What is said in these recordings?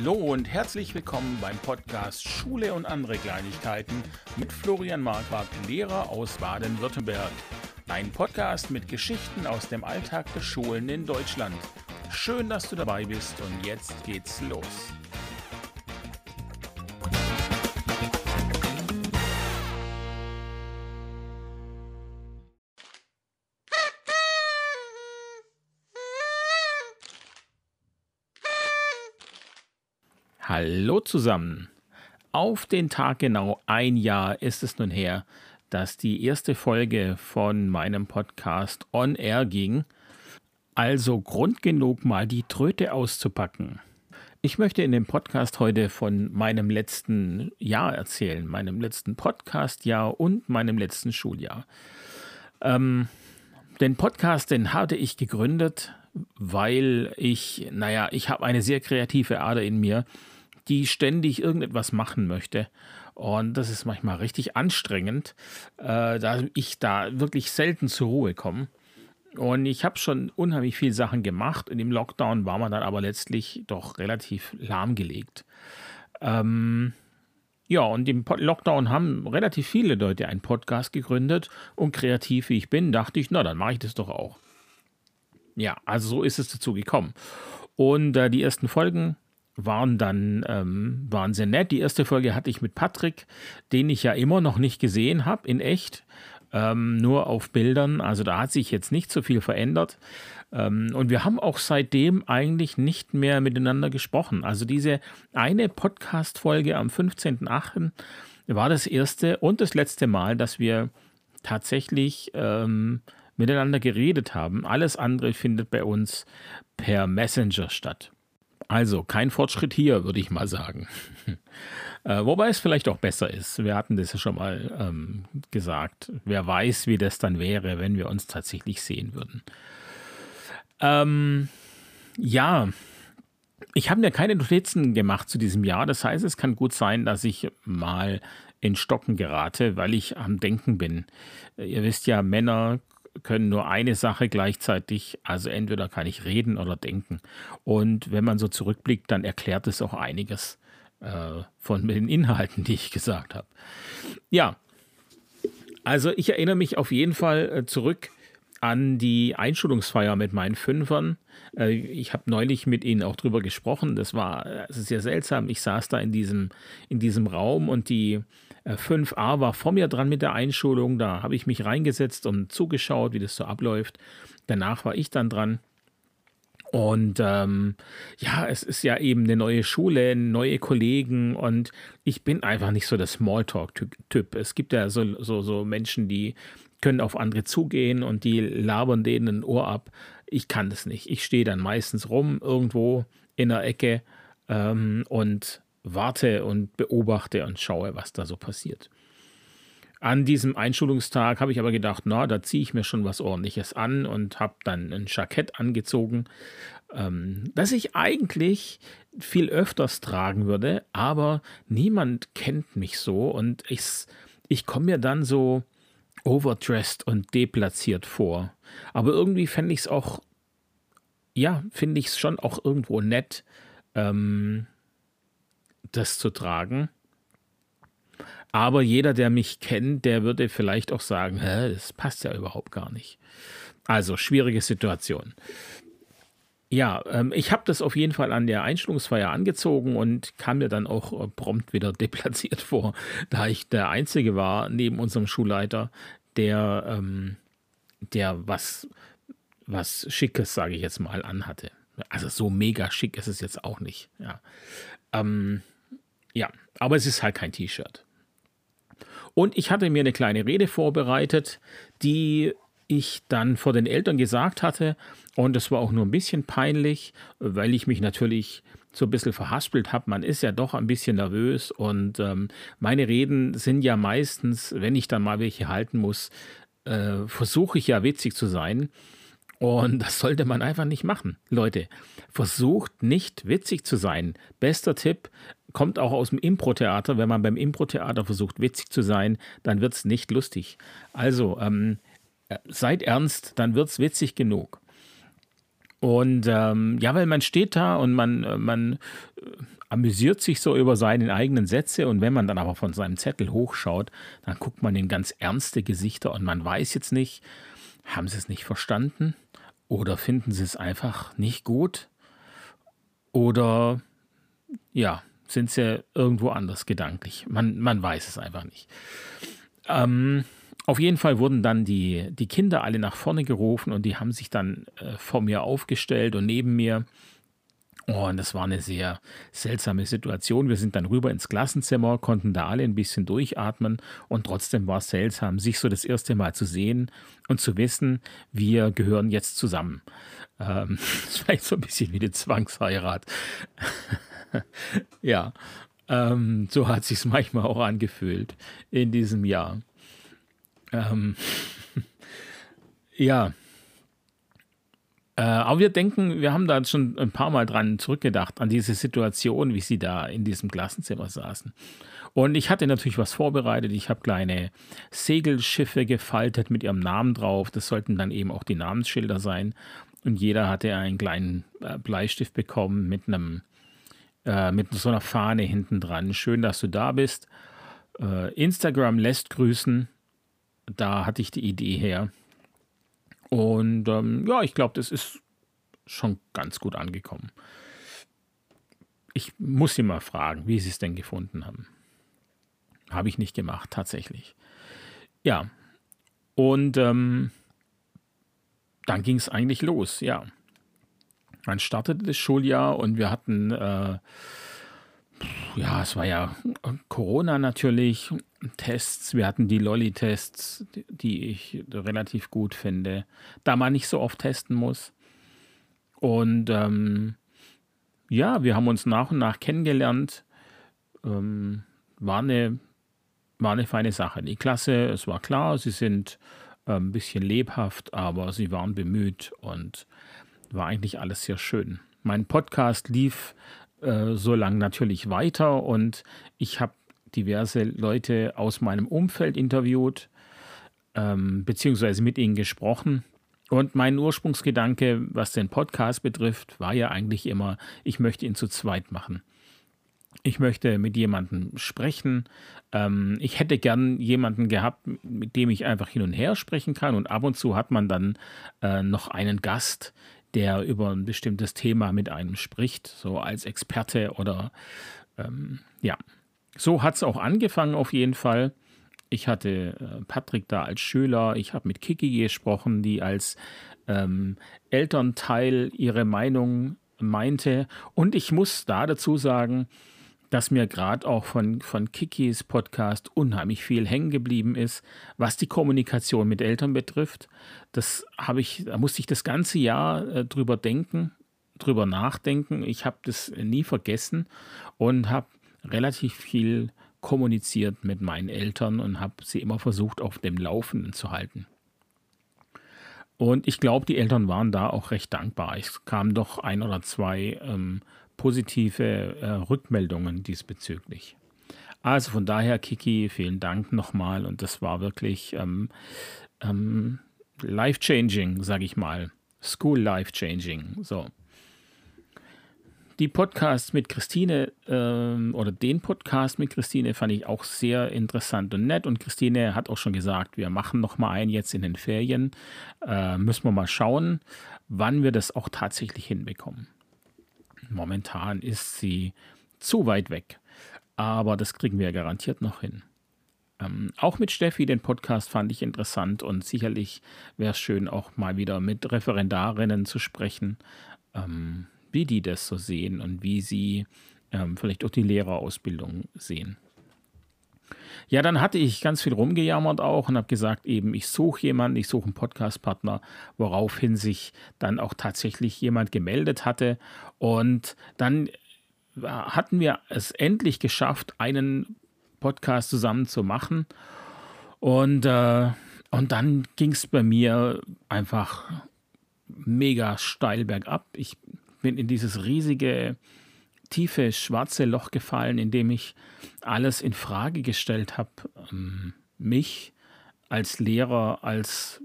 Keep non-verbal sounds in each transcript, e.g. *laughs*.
Hallo und herzlich willkommen beim Podcast Schule und andere Kleinigkeiten mit Florian Marquardt, Lehrer aus Baden-Württemberg. Ein Podcast mit Geschichten aus dem Alltag der Schulen in Deutschland. Schön, dass du dabei bist und jetzt geht's los. Hallo zusammen. Auf den Tag genau ein Jahr ist es nun her, dass die erste Folge von meinem Podcast On Air ging. Also Grund genug, mal die Tröte auszupacken. Ich möchte in dem Podcast heute von meinem letzten Jahr erzählen, meinem letzten Podcastjahr und meinem letzten Schuljahr. Ähm, den Podcast, den hatte ich gegründet, weil ich, naja, ich habe eine sehr kreative Ader in mir die ständig irgendetwas machen möchte. Und das ist manchmal richtig anstrengend, äh, da ich da wirklich selten zur Ruhe komme. Und ich habe schon unheimlich viele Sachen gemacht. Und im Lockdown war man dann aber letztlich doch relativ lahmgelegt. Ähm, ja, und im Lockdown haben relativ viele Leute einen Podcast gegründet. Und kreativ wie ich bin, dachte ich, na, dann mache ich das doch auch. Ja, also so ist es dazu gekommen. Und äh, die ersten Folgen waren dann ähm, waren sehr nett. Die erste Folge hatte ich mit Patrick, den ich ja immer noch nicht gesehen habe in echt, ähm, nur auf Bildern. Also da hat sich jetzt nicht so viel verändert. Ähm, und wir haben auch seitdem eigentlich nicht mehr miteinander gesprochen. Also diese eine Podcast-Folge am 15.08. war das erste und das letzte Mal, dass wir tatsächlich ähm, miteinander geredet haben. Alles andere findet bei uns per Messenger statt. Also kein Fortschritt hier, würde ich mal sagen. *laughs* äh, wobei es vielleicht auch besser ist. Wir hatten das ja schon mal ähm, gesagt. Wer weiß, wie das dann wäre, wenn wir uns tatsächlich sehen würden. Ähm, ja, ich habe mir keine Notizen gemacht zu diesem Jahr. Das heißt, es kann gut sein, dass ich mal in Stocken gerate, weil ich am Denken bin. Ihr wisst ja, Männer können nur eine Sache gleichzeitig, also entweder kann ich reden oder denken. Und wenn man so zurückblickt, dann erklärt es auch einiges äh, von den Inhalten, *laughs* die ich gesagt habe. Ja, also ich erinnere mich auf jeden Fall äh, zurück an die Einschulungsfeier mit meinen Fünfern. Äh, ich habe neulich mit ihnen auch drüber gesprochen. Das war das ist sehr seltsam. Ich saß da in diesem, in diesem Raum und die 5a äh, war vor mir dran mit der Einschulung. Da habe ich mich reingesetzt und zugeschaut, wie das so abläuft. Danach war ich dann dran. Und ähm, ja, es ist ja eben eine neue Schule, neue Kollegen und ich bin einfach nicht so der Smalltalk-Typ. Es gibt ja so, so, so Menschen, die können auf andere zugehen und die labern denen ein Ohr ab. Ich kann das nicht. Ich stehe dann meistens rum irgendwo in der Ecke ähm, und warte und beobachte und schaue, was da so passiert. An diesem Einschulungstag habe ich aber gedacht, na, da ziehe ich mir schon was Ordentliches an und habe dann ein Jackett angezogen, ähm, das ich eigentlich viel öfters tragen würde, aber niemand kennt mich so und ich, ich komme mir dann so overdressed und deplatziert vor. Aber irgendwie fände ich es auch, ja, finde ich es schon auch irgendwo nett, ähm, das zu tragen. Aber jeder, der mich kennt, der würde vielleicht auch sagen, Hä, das passt ja überhaupt gar nicht. Also schwierige Situation. Ja, ähm, ich habe das auf jeden Fall an der Einstellungsfeier angezogen und kam mir dann auch äh, prompt wieder *laughs* deplatziert vor, da ich der Einzige war neben unserem Schulleiter, der, ähm, der was, was Schickes, sage ich jetzt mal, anhatte. Also so mega schick ist es jetzt auch nicht. Ja. Ähm, ja, aber es ist halt kein T-Shirt. Und ich hatte mir eine kleine Rede vorbereitet, die ich dann vor den Eltern gesagt hatte. Und das war auch nur ein bisschen peinlich, weil ich mich natürlich so ein bisschen verhaspelt habe. Man ist ja doch ein bisschen nervös. Und ähm, meine Reden sind ja meistens, wenn ich dann mal welche halten muss, äh, versuche ich ja witzig zu sein. Und das sollte man einfach nicht machen. Leute, versucht nicht witzig zu sein. Bester Tipp, kommt auch aus dem Impro-Theater. Wenn man beim Impro-Theater versucht, witzig zu sein, dann wird es nicht lustig. Also, ähm, äh, seid ernst, dann wird es witzig genug. Und ähm, ja, weil man steht da und man, äh, man, äh, amüsiert sich so über seine eigenen Sätze und wenn man dann aber von seinem Zettel hochschaut, dann guckt man in ganz ernste Gesichter und man weiß jetzt nicht, haben sie es nicht verstanden oder finden sie es einfach nicht gut oder ja, sind sie irgendwo anders gedanklich. Man, man weiß es einfach nicht. Ähm, auf jeden Fall wurden dann die, die Kinder alle nach vorne gerufen und die haben sich dann äh, vor mir aufgestellt und neben mir Oh, und das war eine sehr seltsame Situation. Wir sind dann rüber ins Klassenzimmer, konnten da alle ein bisschen durchatmen und trotzdem war es seltsam, sich so das erste Mal zu sehen und zu wissen, wir gehören jetzt zusammen. Ähm, *laughs* das ist vielleicht so ein bisschen wie eine Zwangsheirat. *laughs* ja, ähm, so hat sich manchmal auch angefühlt in diesem Jahr. Ähm, *laughs* ja, äh, aber wir denken, wir haben da schon ein paar Mal dran zurückgedacht, an diese Situation, wie sie da in diesem Klassenzimmer saßen. Und ich hatte natürlich was vorbereitet. Ich habe kleine Segelschiffe gefaltet mit ihrem Namen drauf. Das sollten dann eben auch die Namensschilder sein. Und jeder hatte einen kleinen äh, Bleistift bekommen mit einem äh, mit so einer Fahne hinten dran. Schön, dass du da bist. Äh, Instagram lässt grüßen. Da hatte ich die Idee her. Und ähm, ja, ich glaube, das ist schon ganz gut angekommen. Ich muss sie mal fragen, wie sie es denn gefunden haben. Habe ich nicht gemacht, tatsächlich. Ja. Und ähm, dann ging es eigentlich los, ja. Dann startete das Schuljahr und wir hatten, äh, ja, es war ja Corona natürlich, Tests. Wir hatten die Lolli-Tests, die ich relativ gut finde, da man nicht so oft testen muss. Und ähm, ja, wir haben uns nach und nach kennengelernt. Ähm, war, eine, war eine feine Sache. Die Klasse, es war klar, sie sind äh, ein bisschen lebhaft, aber sie waren bemüht und war eigentlich alles sehr schön. Mein Podcast lief äh, so lang natürlich weiter und ich habe diverse Leute aus meinem Umfeld interviewt, ähm, beziehungsweise mit ihnen gesprochen. Und mein Ursprungsgedanke, was den Podcast betrifft, war ja eigentlich immer, ich möchte ihn zu zweit machen. Ich möchte mit jemandem sprechen. Ähm, ich hätte gern jemanden gehabt, mit dem ich einfach hin und her sprechen kann. Und ab und zu hat man dann äh, noch einen Gast, der über ein bestimmtes Thema mit einem spricht, so als Experte oder ähm, ja, so hat es auch angefangen auf jeden Fall. Ich hatte äh, Patrick da als Schüler, ich habe mit Kiki gesprochen, die als ähm, Elternteil ihre Meinung meinte. Und ich muss da dazu sagen, dass mir gerade auch von, von Kikis Podcast unheimlich viel hängen geblieben ist, was die Kommunikation mit Eltern betrifft. Das habe ich, da musste ich das ganze Jahr äh, drüber denken, drüber nachdenken. Ich habe das nie vergessen und habe relativ viel kommuniziert mit meinen Eltern und habe sie immer versucht, auf dem Laufenden zu halten. Und ich glaube, die Eltern waren da auch recht dankbar. Es kamen doch ein oder zwei ähm, positive äh, Rückmeldungen diesbezüglich. Also von daher, Kiki, vielen Dank nochmal. Und das war wirklich ähm, ähm, life-changing, sage ich mal. School life-changing. So die Podcasts mit Christine ähm, oder den Podcast mit Christine fand ich auch sehr interessant und nett. Und Christine hat auch schon gesagt, wir machen noch mal einen jetzt in den Ferien. Äh, müssen wir mal schauen, wann wir das auch tatsächlich hinbekommen. Momentan ist sie zu weit weg, aber das kriegen wir garantiert noch hin. Ähm, auch mit Steffi, den Podcast fand ich interessant und sicherlich wäre es schön, auch mal wieder mit Referendarinnen zu sprechen. Ähm, wie die das so sehen und wie sie ähm, vielleicht auch die Lehrerausbildung sehen. Ja, dann hatte ich ganz viel rumgejammert auch und habe gesagt, eben, ich suche jemanden, ich suche einen Podcastpartner, woraufhin sich dann auch tatsächlich jemand gemeldet hatte. Und dann äh, hatten wir es endlich geschafft, einen Podcast zusammen zu machen. Und, äh, und dann ging es bei mir einfach mega steil bergab. Ich bin in dieses riesige, tiefe, schwarze Loch gefallen, in dem ich alles in Frage gestellt habe. Ähm, mich als Lehrer, als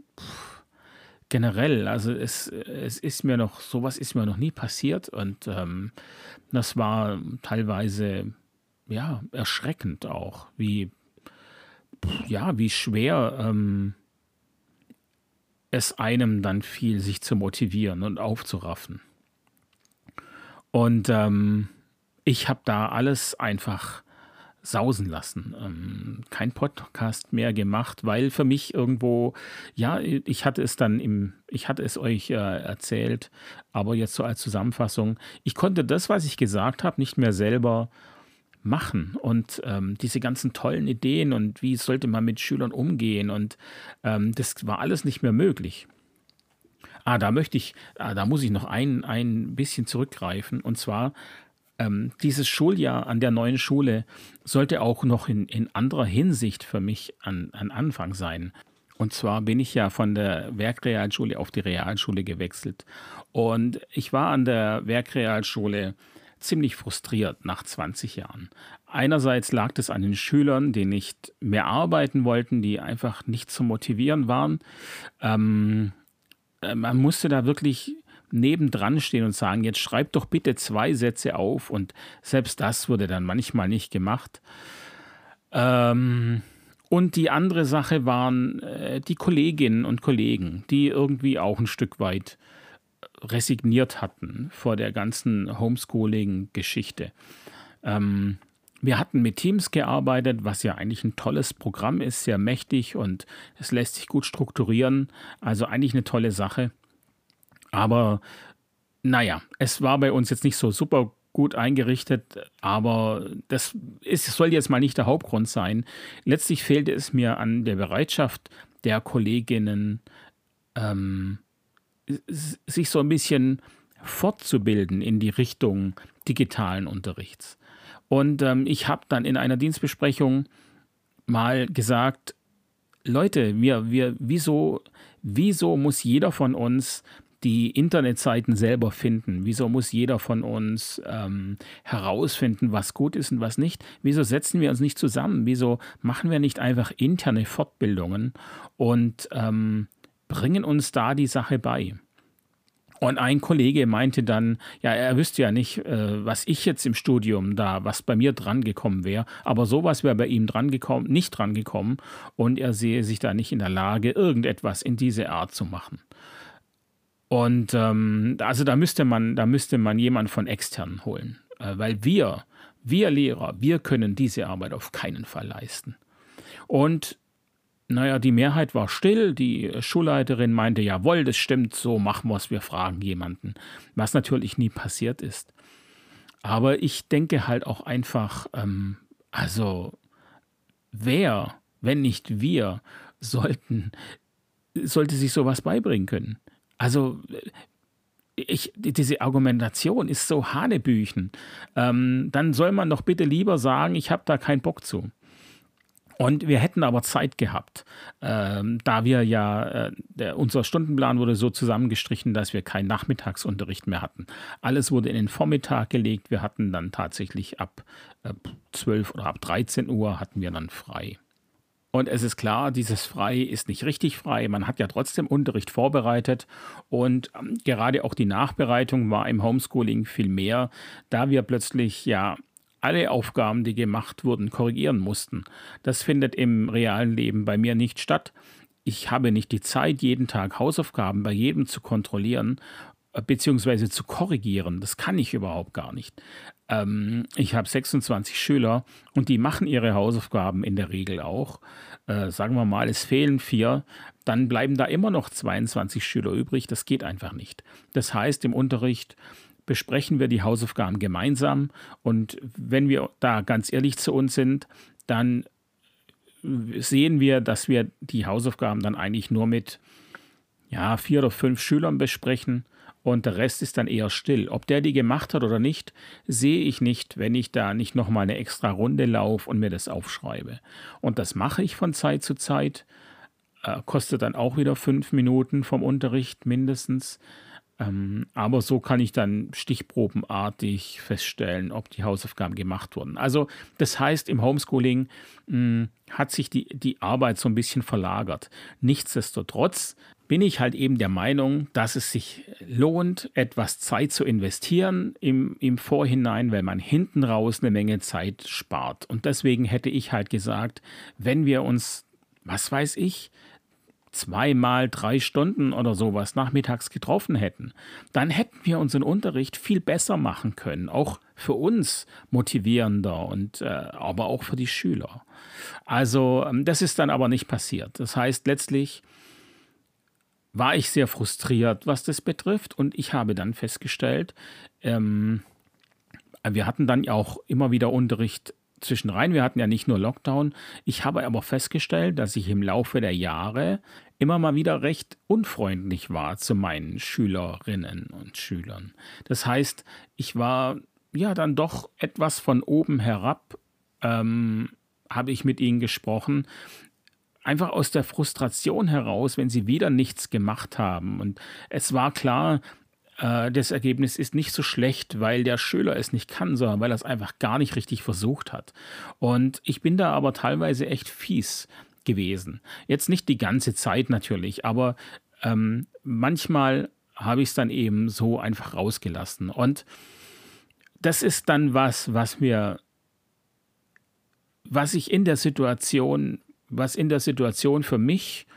generell, also es, es ist mir noch, sowas ist mir noch nie passiert und ähm, das war teilweise ja erschreckend auch, wie ja, wie schwer ähm, es einem dann fiel, sich zu motivieren und aufzuraffen. Und ähm, ich habe da alles einfach sausen lassen. Ähm, kein Podcast mehr gemacht, weil für mich irgendwo, ja, ich hatte es dann im, ich hatte es euch äh, erzählt, aber jetzt so als Zusammenfassung, ich konnte das, was ich gesagt habe, nicht mehr selber machen und ähm, diese ganzen tollen Ideen und wie sollte man mit Schülern umgehen und ähm, das war alles nicht mehr möglich. Ah, da möchte ich, ah, da muss ich noch ein, ein bisschen zurückgreifen und zwar ähm, dieses Schuljahr an der neuen Schule sollte auch noch in, in anderer Hinsicht für mich an, an Anfang sein. Und zwar bin ich ja von der Werkrealschule auf die Realschule gewechselt. Und ich war an der Werkrealschule ziemlich frustriert nach 20 Jahren. Einerseits lag es an den Schülern, die nicht mehr arbeiten wollten, die einfach nicht zu motivieren waren. Ähm, äh, man musste da wirklich nebendran stehen und sagen, jetzt schreib doch bitte zwei Sätze auf. Und selbst das wurde dann manchmal nicht gemacht. Ähm, und die andere Sache waren äh, die Kolleginnen und Kollegen, die irgendwie auch ein Stück weit resigniert hatten vor der ganzen Homeschooling-Geschichte. Ähm, wir hatten mit Teams gearbeitet, was ja eigentlich ein tolles Programm ist, sehr mächtig und es lässt sich gut strukturieren. Also eigentlich eine tolle Sache. Aber naja, es war bei uns jetzt nicht so super gut eingerichtet, aber das ist, soll jetzt mal nicht der Hauptgrund sein. Letztlich fehlte es mir an der Bereitschaft der Kolleginnen, ähm, sich so ein bisschen fortzubilden in die Richtung digitalen Unterrichts. Und ähm, ich habe dann in einer Dienstbesprechung mal gesagt, Leute, wir, wir, wieso, wieso muss jeder von uns die Internetseiten selber finden? Wieso muss jeder von uns ähm, herausfinden, was gut ist und was nicht? Wieso setzen wir uns nicht zusammen? Wieso machen wir nicht einfach interne Fortbildungen und ähm, bringen uns da die Sache bei? Und ein Kollege meinte dann, ja, er wüsste ja nicht, äh, was ich jetzt im Studium da, was bei mir dran gekommen wäre, aber sowas wäre bei ihm dran gekommen, nicht dran gekommen und er sehe sich da nicht in der Lage, irgendetwas in diese Art zu machen. Und ähm, also da müsste man, da müsste man jemanden von extern holen, äh, weil wir, wir Lehrer, wir können diese Arbeit auf keinen Fall leisten. Und naja, die Mehrheit war still, die Schulleiterin meinte, jawohl, das stimmt, so machen wir es, wir fragen jemanden, was natürlich nie passiert ist. Aber ich denke halt auch einfach, ähm, also wer, wenn nicht wir, sollten, sollte sich sowas beibringen können. Also ich, diese Argumentation ist so Hanebüchen. Ähm, dann soll man doch bitte lieber sagen, ich habe da keinen Bock zu. Und wir hätten aber Zeit gehabt, ähm, da wir ja, äh, der, unser Stundenplan wurde so zusammengestrichen, dass wir keinen Nachmittagsunterricht mehr hatten. Alles wurde in den Vormittag gelegt. Wir hatten dann tatsächlich ab äh, 12 oder ab 13 Uhr hatten wir dann frei. Und es ist klar, dieses frei ist nicht richtig frei. Man hat ja trotzdem Unterricht vorbereitet und ähm, gerade auch die Nachbereitung war im Homeschooling viel mehr, da wir plötzlich ja alle Aufgaben, die gemacht wurden, korrigieren mussten. Das findet im realen Leben bei mir nicht statt. Ich habe nicht die Zeit, jeden Tag Hausaufgaben bei jedem zu kontrollieren äh, beziehungsweise zu korrigieren. Das kann ich überhaupt gar nicht. Ähm, ich habe 26 Schüler und die machen ihre Hausaufgaben in der Regel auch. Äh, sagen wir mal, es fehlen vier, dann bleiben da immer noch 22 Schüler übrig. Das geht einfach nicht. Das heißt, im Unterricht besprechen wir die Hausaufgaben gemeinsam und wenn wir da ganz ehrlich zu uns sind, dann sehen wir, dass wir die Hausaufgaben dann eigentlich nur mit ja, vier oder fünf Schülern besprechen und der Rest ist dann eher still. Ob der die gemacht hat oder nicht, sehe ich nicht, wenn ich da nicht nochmal eine extra Runde laufe und mir das aufschreibe. Und das mache ich von Zeit zu Zeit. Äh, kostet dann auch wieder fünf Minuten vom Unterricht mindestens. Ähm, aber so kann ich dann stichprobenartig feststellen, ob die Hausaufgaben gemacht wurden. Also das heißt, im Homeschooling mh, hm, hat sich die, die Arbeit so ein bisschen verlagert. Nichtsdestotrotz bin ich halt eben der Meinung, dass es sich lohnt, etwas Zeit zu investieren im, im Vorhinein, weil man hinten raus eine Menge Zeit spart. Und deswegen hätte ich halt gesagt, wenn wir uns, was weiß ich, zweimal drei Stunden oder sowas nachmittags getroffen hätten, dann hätten wir unseren Unterricht viel besser machen können, auch für uns motivierender und äh, aber auch für die Schüler. Also ähm, das ist dann aber nicht passiert. Das heißt letztlich war ich sehr frustriert, was das betrifft und ich habe dann festgestellt, ähm, wir hatten dann auch immer wieder Unterricht zwischenrein. Wir hatten ja nicht nur Lockdown. Ich habe aber festgestellt, dass ich im Laufe der Jahre immer mal wieder recht unfreundlich war zu meinen Schülerinnen und Schülern. Das heißt, ich war ja dann doch etwas von oben herab, ähm, habe ich mit ihnen gesprochen. Einfach aus der Frustration heraus, wenn sie wieder nichts gemacht haben. Und es war klar, das Ergebnis ist nicht so schlecht, weil der Schüler es nicht kann, sondern weil er es einfach gar nicht richtig versucht hat. Und ich bin da aber teilweise echt fies gewesen. Jetzt nicht die ganze Zeit natürlich, aber ähm, manchmal habe ich es dann eben so einfach rausgelassen. Und das ist dann was, was mir, was ich in der Situation, was in der Situation für mich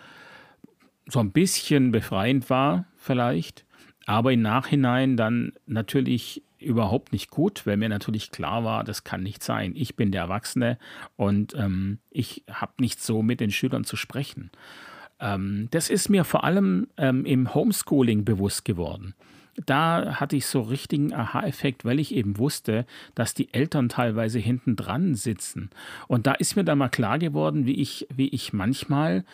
so ein bisschen befreiend war, vielleicht, aber im Nachhinein dann natürlich überhaupt nicht gut, weil mir natürlich klar war, das kann nicht sein. Ich bin der Erwachsene und ähm, ich habe nicht so mit den Schülern zu sprechen. Ähm, das ist mir vor allem ähm, im Homeschooling bewusst geworden. Da hatte ich so richtigen Aha-Effekt, weil ich eben wusste, dass die Eltern teilweise hinten dran sitzen. Und da ist mir dann mal klar geworden, wie ich, wie ich manchmal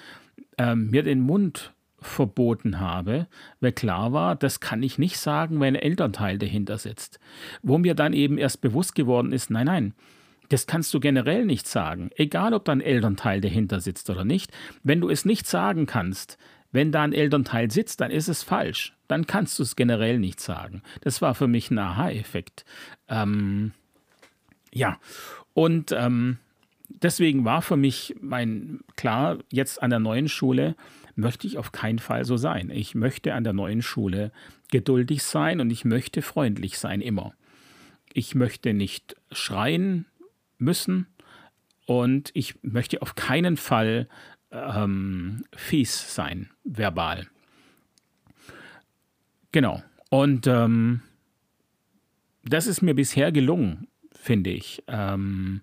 ähm, mir den Mund verboten habe, weil klar war, das kann ich nicht sagen, wenn ein Elternteil dahinter sitzt. Wo mir dann eben erst bewusst geworden ist, nein, nein, das kannst du generell nicht sagen, egal ob da ein Elternteil dahinter sitzt oder nicht. Wenn du es nicht sagen kannst, wenn da ein Elternteil sitzt, dann ist es falsch. Dann kannst du es generell nicht sagen. Das war für mich ein Aha-Effekt. Ähm, ja, und ähm, deswegen war für mich mein, klar, jetzt an der neuen Schule, möchte ich auf keinen Fall so sein. Ich möchte an der neuen Schule geduldig sein und ich möchte freundlich sein immer. Ich möchte nicht schreien müssen und ich möchte auf keinen Fall ähm, fies sein, verbal. Genau. Und ähm, das ist mir bisher gelungen, finde ich. Ähm,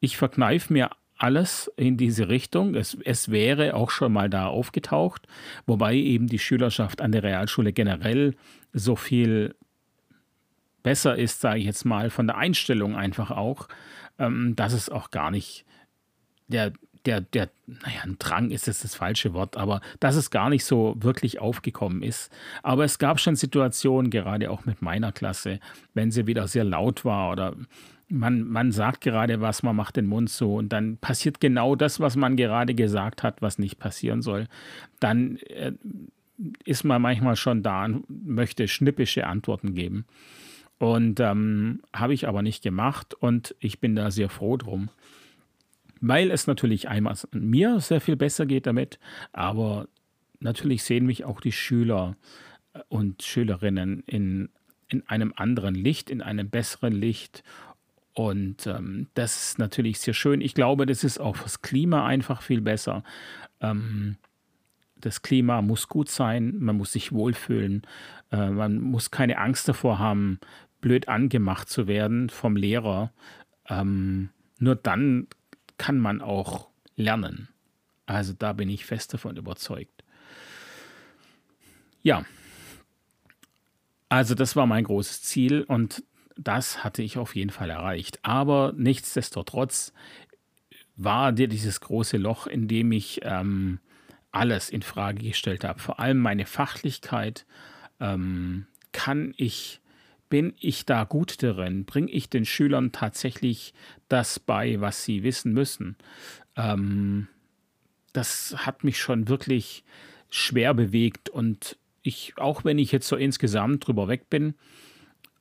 ich verkneife mir alles in diese Richtung. Es, es wäre auch schon mal da aufgetaucht, wobei eben die Schülerschaft an der Realschule generell so viel besser ist, sage ich jetzt mal, von der Einstellung einfach auch, ähm, dass es auch gar nicht der, der, der, naja, ein Drang ist jetzt das falsche Wort, aber dass es gar nicht so wirklich aufgekommen ist. Aber es gab schon Situationen, gerade auch mit meiner Klasse, wenn sie wieder sehr laut war oder man, man sagt gerade was, man macht den Mund so und dann passiert genau das, was man gerade gesagt hat, was nicht passieren soll. Dann äh, ist man manchmal schon da und möchte schnippische Antworten geben. Und ähm, habe ich aber nicht gemacht und ich bin da sehr froh drum. Weil es natürlich einmal mir sehr viel besser geht damit, aber natürlich sehen mich auch die Schüler äh, und Schülerinnen in, in einem anderen Licht, in einem besseren Licht und ähm, das ist natürlich sehr schön. Ich glaube, das ist auch fürs Klima einfach viel besser. Ähm, das Klima muss gut sein, man muss sich wohlfühlen, äh, man muss keine Angst davor haben, blöd angemacht zu werden vom Lehrer. Ähm, nur dann kann man auch lernen. Also da bin ich fest davon überzeugt. Ja, also das war mein großes Ziel und das hatte ich auf jeden Fall erreicht. Aber nichtsdestotrotz war dir dieses große Loch, in dem ich ähm, alles in Frage gestellt habe. Vor allem meine Fachlichkeit. Ähm, kann ich, bin ich da gut darin? Bringe ich den Schülern tatsächlich das bei, was sie wissen müssen? Ähm, das hat mich schon wirklich schwer bewegt und ich, auch wenn ich jetzt so insgesamt drüber weg bin,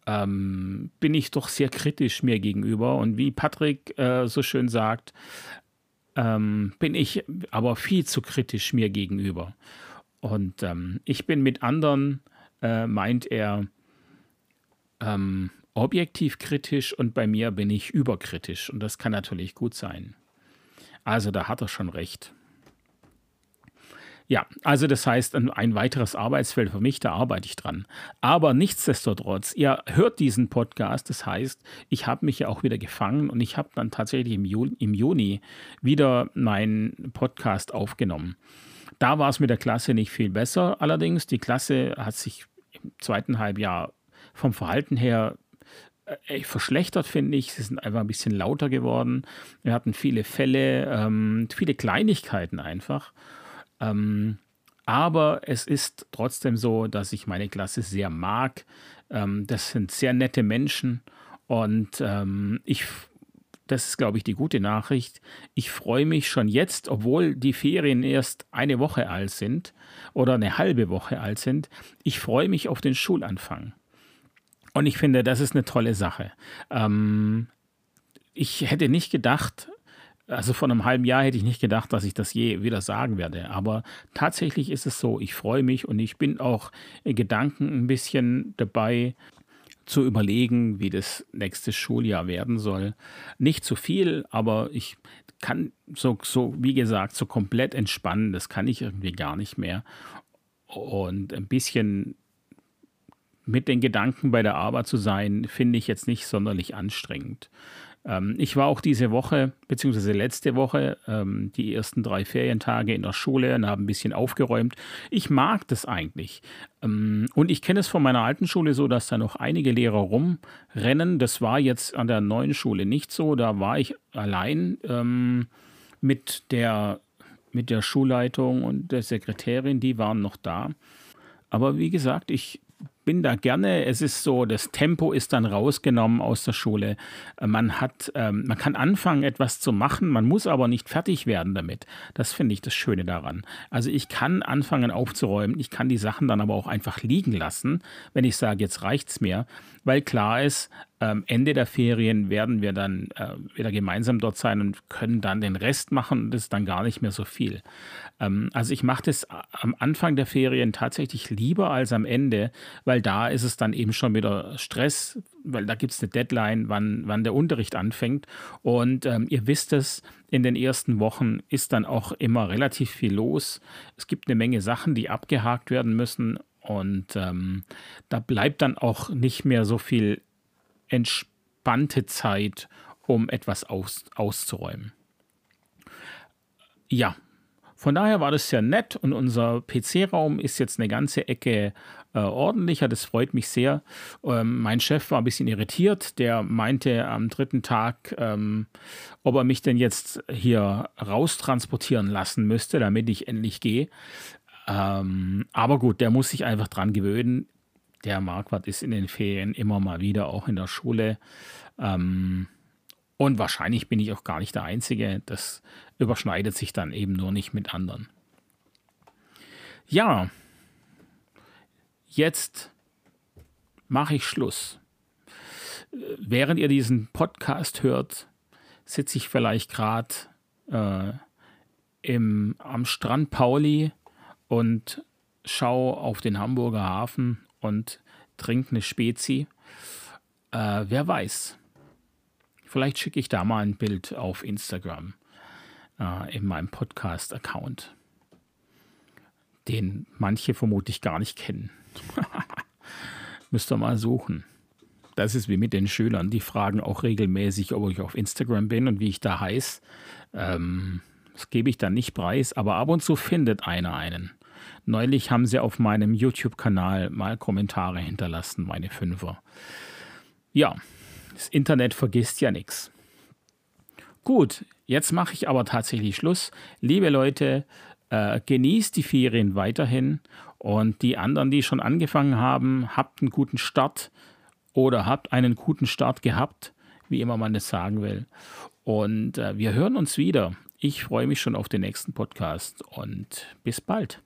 ähm, bin ich doch sehr kritisch mir gegenüber. Und wie Patrick äh, so schön sagt, ähm, bin ich aber viel zu kritisch mir gegenüber. Und ähm, ich bin mit anderen, äh, meint er, ähm, objektiv kritisch und bei mir bin ich überkritisch. Und das kann natürlich gut sein. Also da hat er schon recht. Ja, also das heißt, ein, weiteres Arbeitsfeld für mich, da arbeite ich dran. Aber nichtsdestotrotz, ihr hört diesen Podcast, das heißt, ich habe mich ja auch wieder gefangen und ich habe dann tatsächlich im Juni, im Juni wieder meinen Podcast aufgenommen. Da war es mit der Klasse nicht viel besser. Allerdings, die Klasse hat sich im zweiten Halbjahr vom Verhalten her äh, verschlechtert, finde ich. Sie sind einfach ein bisschen lauter geworden. Wir hatten viele Fälle, ähm, viele Kleinigkeiten einfach. Ähm, aber es ist trotzdem so, dass ich meine Klasse sehr mag. Ähm, das sind sehr nette Menschen und ähm, ich, das ist, glaube ich, die gute Nachricht. Ich freue mich schon jetzt, obwohl die Ferien erst eine Woche alt sind oder eine halbe Woche alt sind. Ich freue mich auf den Schulanfang. Und ich finde, das ist eine tolle Sache. Ähm, ich hätte nicht gedacht, also vor einem halben Jahr hätte ich nicht gedacht, dass ich das je wieder sagen werde. Aber tatsächlich ist es so, ich freue mich und ich bin auch in Gedanken ein bisschen dabei zu überlegen, wie das nächste Schuljahr werden soll. Nicht zu viel, aber ich kann so, so, wie gesagt, so komplett entspannen, das kann ich irgendwie gar nicht mehr. Und ein bisschen mit den Gedanken bei der Arbeit zu sein, finde ich jetzt nicht sonderlich anstrengend. Ähm, ich war auch diese Woche, beziehungsweise letzte Woche, ähm, die ersten drei Ferientage in der Schule und habe ein bisschen aufgeräumt. Ich mag das eigentlich. Ähm, und ich kenne es von meiner alten Schule so, dass da noch einige Lehrer rumrennen. Das war jetzt an der neuen Schule nicht so. Da war ich allein ähm, mit der mit der Schulleitung und der Sekretärin, die waren noch da. Aber wie gesagt, ich bin da gerne. Es ist so, das Tempo ist dann rausgenommen aus der Schule. Äh, man hat, ähm, man kann anfangen, etwas zu machen, man muss aber nicht fertig werden damit. Das finde ich das Schöne daran. Also ich kann anfangen aufzuräumen, ich kann die Sachen dann aber auch einfach liegen lassen, wenn ich sage, jetzt reicht's mir, weil klar ist, ähm, Ende der Ferien werden wir dann äh, wieder gemeinsam dort sein und können dann den Rest machen. Das ist dann gar nicht mehr so viel. Ähm, also ich mache das am Anfang der Ferien tatsächlich lieber als am Ende, weil da ist es dann eben schon wieder Stress, weil da gibt es eine Deadline, wann, wann der Unterricht anfängt. Und ähm, ihr wisst es, in den ersten Wochen ist dann auch immer relativ viel los. Es gibt eine Menge Sachen, die abgehakt werden müssen. Und ähm, da bleibt dann auch nicht mehr so viel entspannte Zeit, um etwas aus, auszuräumen. Ja, von daher war das sehr nett und unser PC-Raum ist jetzt eine ganze Ecke äh, ordentlicher. Das freut mich sehr. Ähm, mein Chef war ein bisschen irritiert. Der meinte am dritten Tag, ähm, ob er mich denn jetzt hier raustransportieren lassen müsste, damit ich endlich gehe. Ähm, aber gut, der muss sich einfach dran gewöhnen der Marquardt ist in den Ferien immer mal wieder auch in der Schule. Ähm, und wahrscheinlich bin ich auch gar nicht der Einzige. Das überschneidet sich dann eben nur nicht mit anderen. Ja, jetzt mache ich Schluss. Während ihr diesen Podcast hört, sitze ich vielleicht gerade äh, am Strand Pauli und schaue auf den Hamburger Hafen und trinke eine Spezi. Äh, wer weiß. Vielleicht schicke ich da mal ein Bild auf Instagram äh, in meinem Podcast-Account, den manche vermutlich gar nicht kennen. *laughs* Müsst ihr mal suchen. Das ist wie mit den Schülern. Die fragen auch regelmäßig, ob ich auf Instagram bin und wie ich da heiße. Ähm, das gebe ich dann nicht preis, aber ab und zu findet einer einen. Neulich haben sie auf meinem YouTube-Kanal mal Kommentare hinterlassen, meine Fünfer. Ja, das Internet vergisst ja nichts. Gut, jetzt mache ich aber tatsächlich Schluss. Liebe Leute, äh, genießt die Ferien weiterhin und die anderen, die schon angefangen haben, habt einen guten Start oder habt einen guten Start gehabt, wie immer man das sagen will. Und äh, wir hören uns wieder. Ich freue mich schon auf den nächsten Podcast und bis bald.